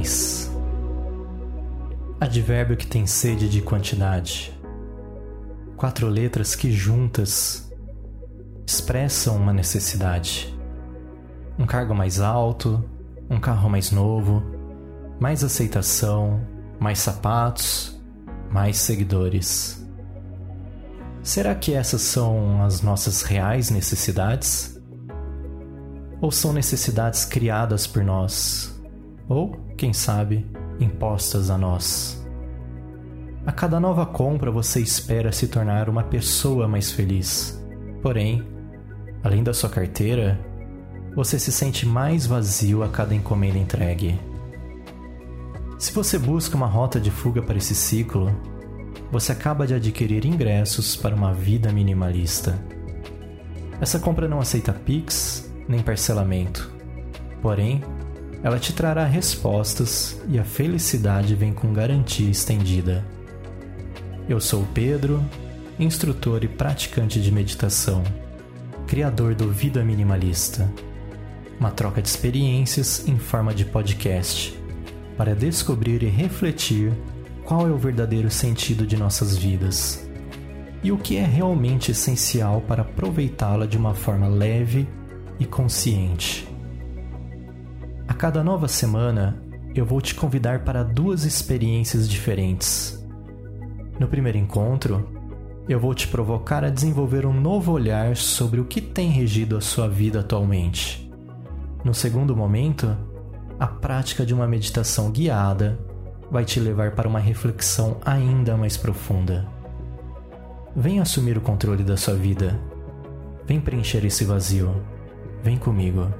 mais. Advérbio que tem sede de quantidade. Quatro letras que juntas expressam uma necessidade. Um cargo mais alto, um carro mais novo, mais aceitação, mais sapatos, mais seguidores. Será que essas são as nossas reais necessidades? Ou são necessidades criadas por nós? Ou, quem sabe, impostas a nós? A cada nova compra você espera se tornar uma pessoa mais feliz. Porém, além da sua carteira, você se sente mais vazio a cada encomenda entregue. Se você busca uma rota de fuga para esse ciclo, você acaba de adquirir ingressos para uma vida minimalista. Essa compra não aceita Pix nem parcelamento, porém, ela te trará respostas e a felicidade vem com garantia estendida. Eu sou Pedro, instrutor e praticante de meditação, criador do Vida Minimalista, uma troca de experiências em forma de podcast para descobrir e refletir qual é o verdadeiro sentido de nossas vidas e o que é realmente essencial para aproveitá-la de uma forma leve e consciente. Cada nova semana, eu vou te convidar para duas experiências diferentes. No primeiro encontro, eu vou te provocar a desenvolver um novo olhar sobre o que tem regido a sua vida atualmente. No segundo momento, a prática de uma meditação guiada vai te levar para uma reflexão ainda mais profunda. Vem assumir o controle da sua vida. Vem preencher esse vazio. Vem comigo.